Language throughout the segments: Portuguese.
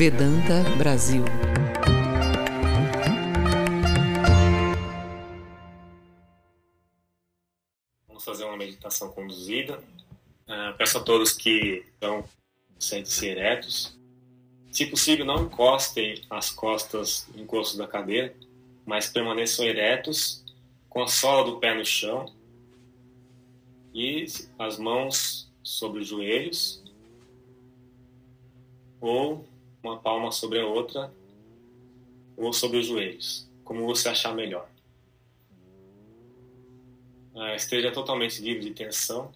Vedanta Brasil. Vamos fazer uma meditação conduzida. Uh, peço a todos que estão sentem-se eretos. Se possível, não encostem as costas no encosto da cadeira, mas permaneçam eretos, com a sola do pé no chão e as mãos sobre os joelhos ou uma palma sobre a outra ou sobre os joelhos, como você achar melhor. Ah, esteja totalmente livre de tensão.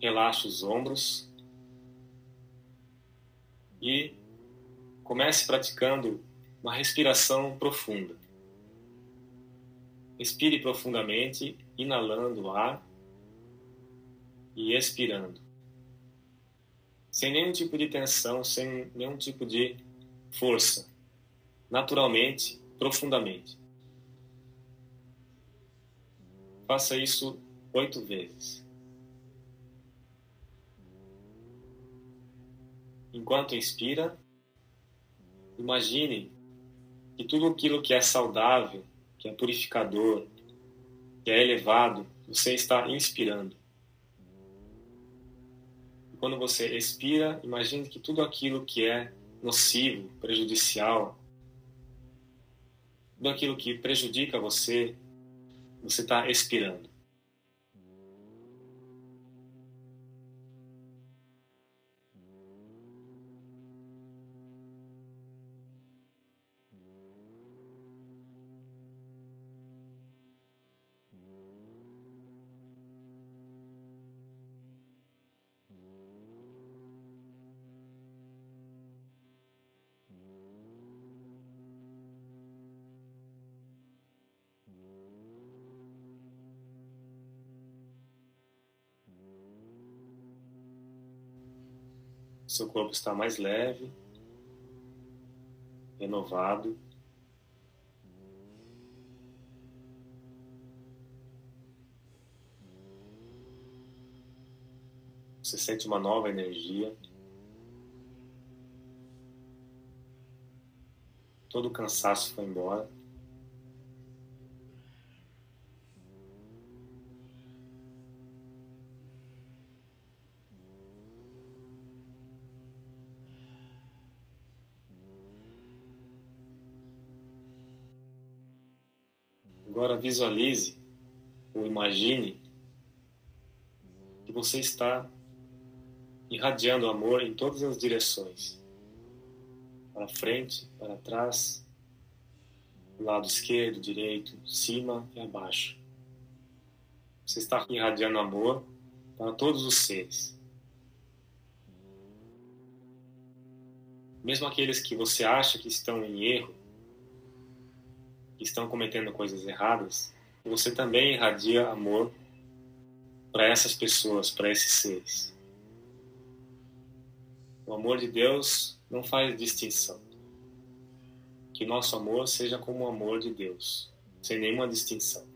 Relaxe os ombros e comece praticando uma respiração profunda. Respire profundamente, inalando o ar e expirando sem nenhum tipo de tensão, sem nenhum tipo de força, naturalmente, profundamente. Faça isso oito vezes. Enquanto inspira, imagine que tudo aquilo que é saudável, que é purificador, que é elevado, você está inspirando quando você expira, imagine que tudo aquilo que é nocivo, prejudicial, tudo aquilo que prejudica você, você está expirando. Seu corpo está mais leve, renovado. Você sente uma nova energia. Todo o cansaço foi embora. Agora visualize ou imagine que você está irradiando amor em todas as direções para frente, para trás, lado esquerdo, direito, cima e abaixo. Você está irradiando amor para todos os seres. Mesmo aqueles que você acha que estão em erro, que estão cometendo coisas erradas, você também irradia amor para essas pessoas, para esses seres. O amor de Deus não faz distinção. Que nosso amor seja como o amor de Deus, sem nenhuma distinção.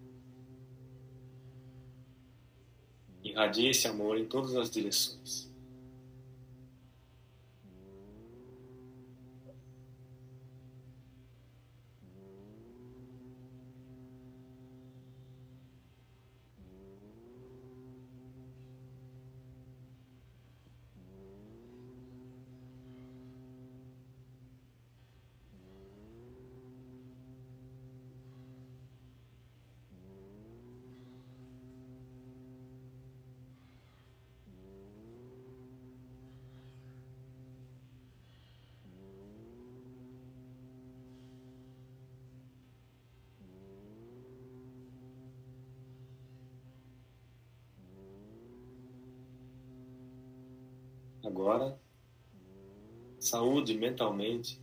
Irradie esse amor em todas as direções. Agora, saúde mentalmente,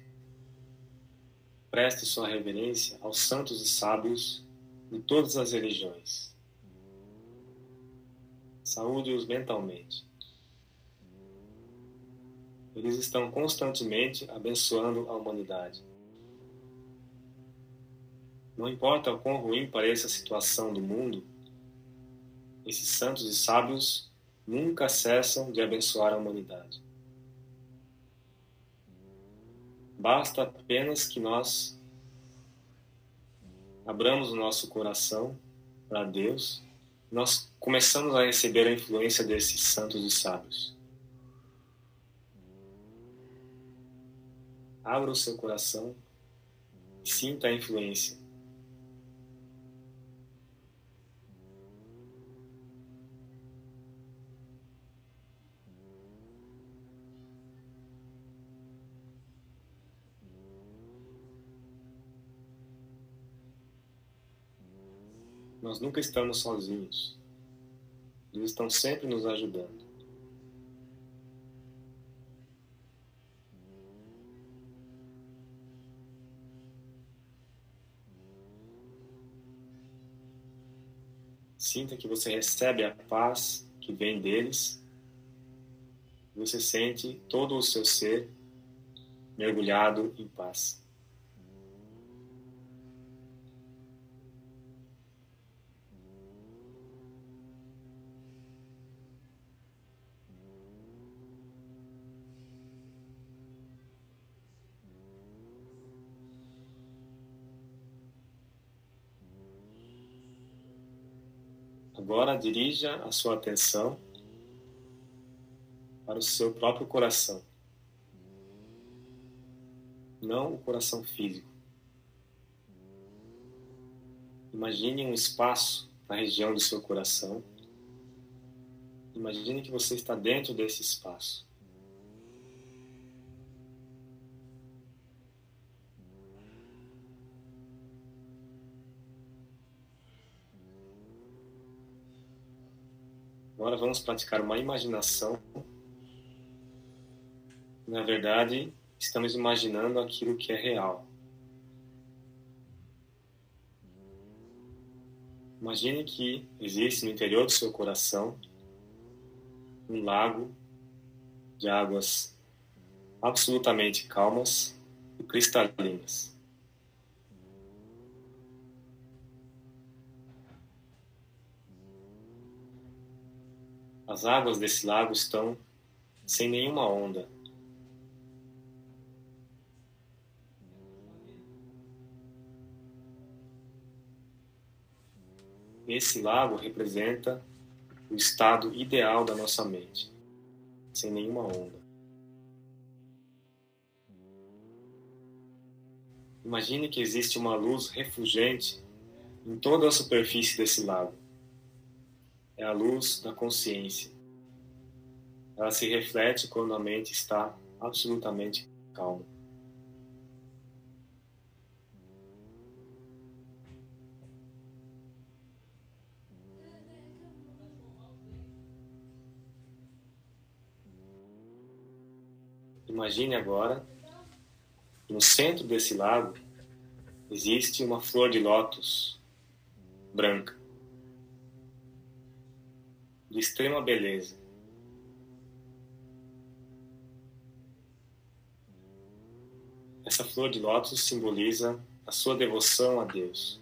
preste sua reverência aos santos e sábios de todas as religiões. Saúde-os mentalmente. Eles estão constantemente abençoando a humanidade. Não importa o quão ruim pareça a situação do mundo, esses santos e sábios nunca cessam de abençoar a humanidade. Basta apenas que nós abramos o nosso coração para Deus, nós começamos a receber a influência desses santos e sábios. Abra o seu coração e sinta a influência. Nós nunca estamos sozinhos. Eles estão sempre nos ajudando. Sinta que você recebe a paz que vem deles. Você sente todo o seu ser mergulhado em paz. Agora dirija a sua atenção para o seu próprio coração, não o coração físico. Imagine um espaço na região do seu coração. Imagine que você está dentro desse espaço. Agora vamos praticar uma imaginação. Na verdade, estamos imaginando aquilo que é real. Imagine que existe no interior do seu coração um lago de águas absolutamente calmas e cristalinas. As águas desse lago estão sem nenhuma onda. Esse lago representa o estado ideal da nossa mente, sem nenhuma onda. Imagine que existe uma luz refulgente em toda a superfície desse lago é a luz da consciência. Ela se reflete quando a mente está absolutamente calma. Imagine agora, no centro desse lago, existe uma flor de lótus branca de extrema beleza. Essa flor de lótus simboliza a sua devoção a Deus.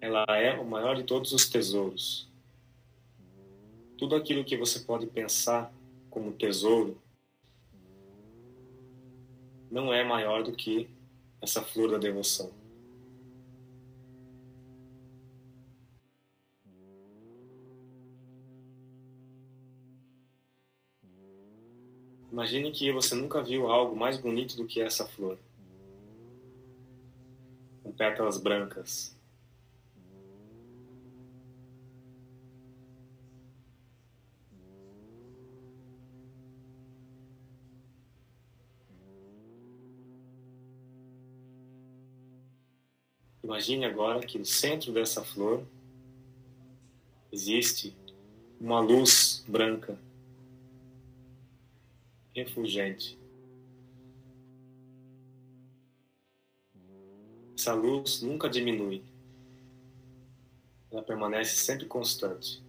Ela é o maior de todos os tesouros. Tudo aquilo que você pode pensar como tesouro não é maior do que essa flor da devoção. Imagine que você nunca viu algo mais bonito do que essa flor. Com pétalas brancas. Imagine agora que no centro dessa flor existe uma luz branca refulgente. Essa luz nunca diminui. Ela permanece sempre constante.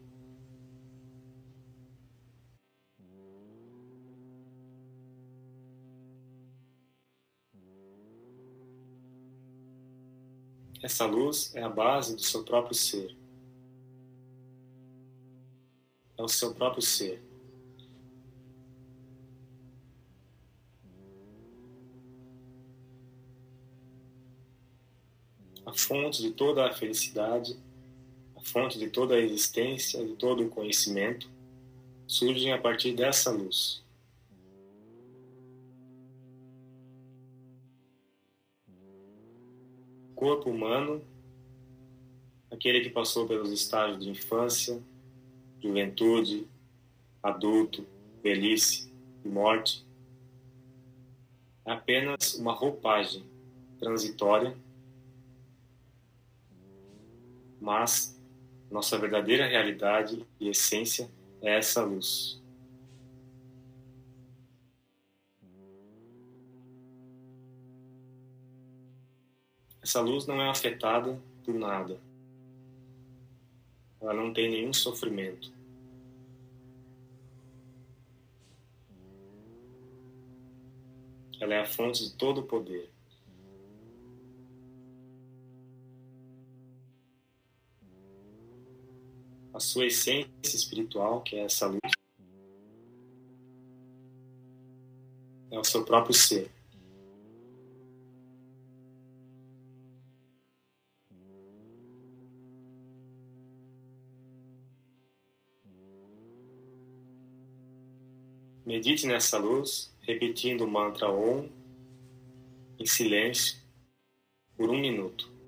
Essa luz é a base do seu próprio ser. É o seu próprio ser. A fonte de toda a felicidade, a fonte de toda a existência, de todo o conhecimento, surgem a partir dessa luz. corpo humano, aquele que passou pelos estágios de infância, juventude, adulto, velhice e morte, é apenas uma roupagem transitória, mas nossa verdadeira realidade e essência é essa luz. Essa luz não é afetada por nada. Ela não tem nenhum sofrimento. Ela é a fonte de todo o poder. A sua essência espiritual, que é essa luz, é o seu próprio ser. Medite nessa luz, repetindo o mantra Om em silêncio por um minuto.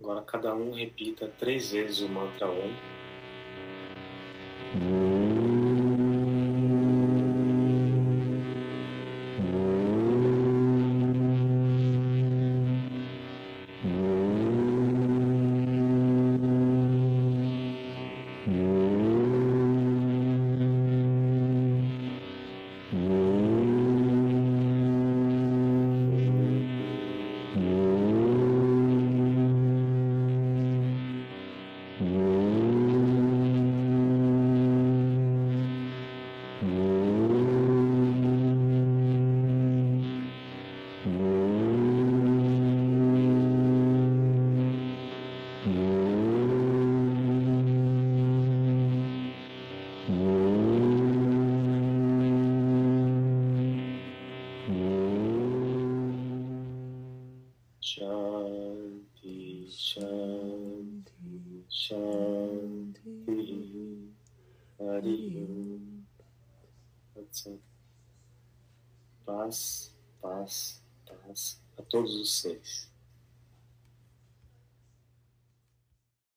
Agora cada um repita três vezes o mantra Om. Paz, paz, paz a todos os seres.